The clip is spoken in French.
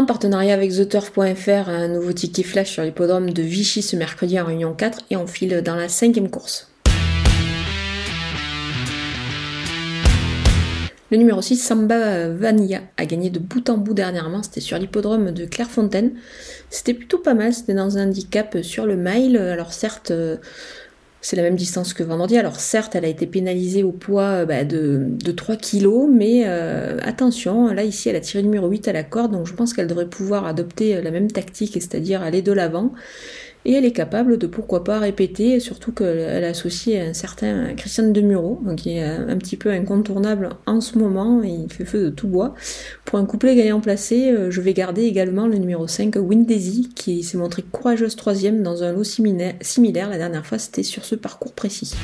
En partenariat avec TheTurf.fr, un nouveau ticket flash sur l'hippodrome de Vichy ce mercredi en Réunion 4 et on file dans la cinquième course. Le numéro 6, Samba Vanilla, a gagné de bout en bout dernièrement. C'était sur l'hippodrome de Clairefontaine. C'était plutôt pas mal. C'était dans un handicap sur le mile. Alors certes, euh, c'est la même distance que vendredi. Alors certes, elle a été pénalisée au poids euh, bah, de, 3 kg, mais euh, attention, là ici, elle a tiré numéro 8 à la corde, donc je pense qu'elle devrait pouvoir adopter la même tactique, c'est-à-dire aller de l'avant et elle est capable de pourquoi pas répéter, surtout qu'elle associe un certain Christian Demuro, qui est un petit peu incontournable en ce moment, et il fait feu de tout bois. Pour un couplet gagnant placé, euh, je vais garder également le numéro 5, Windaisy, qui s'est montré courageuse troisième dans un lot similaire. La dernière fois, c'était sur ce parcours précis.